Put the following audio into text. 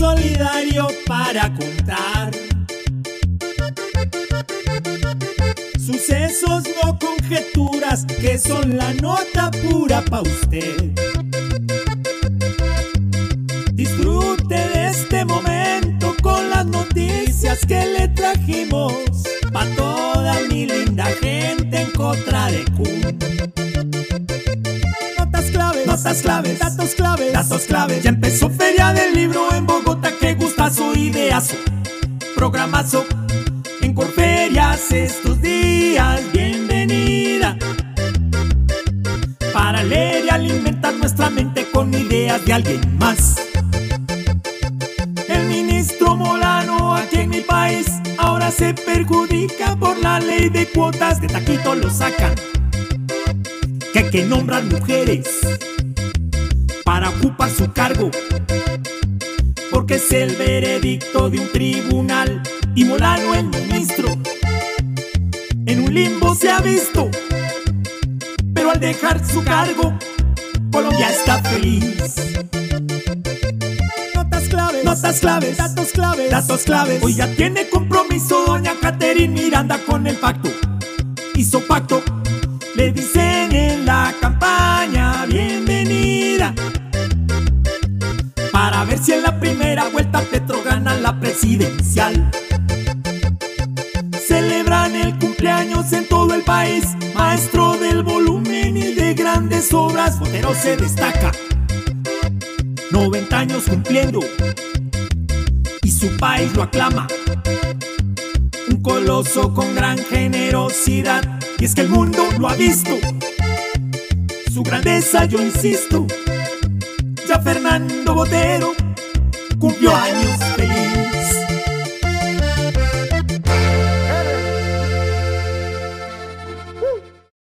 solidario para contar. Sucesos, no conjeturas, que son la nota pura pa' usted. Disfrute de este momento con las noticias que le trajimos pa' toda mi linda gente en contra de Kun. Notas claves, datos claves, datos claves. Ya empezó Feria del Libro en Bogotá, qué gustazo, ideazo, programazo. En Corferias estos días, bienvenida. Para leer y alimentar nuestra mente con ideas de alguien más. El ministro Molano aquí en mi país ahora se perjudica por la ley de cuotas de taquito lo sacan. Que que nombran mujeres para ocupar su cargo. Porque es el veredicto de un tribunal y Molano el ministro en un limbo se ha visto. Pero al dejar su cargo, Colombia está feliz. Notas claves, notas claves, datos claves, datos claves. Hoy ya tiene compromiso doña Catherine Miranda con el pacto. Hizo pacto, le dicen en la campaña, bienvenida. Ver si en la primera vuelta Petro gana la presidencial. Celebran el cumpleaños en todo el país, maestro del volumen y de grandes obras, Botero se destaca. 90 años cumpliendo y su país lo aclama. Un coloso con gran generosidad y es que el mundo lo ha visto. Su grandeza yo insisto. Ya Fernando Botero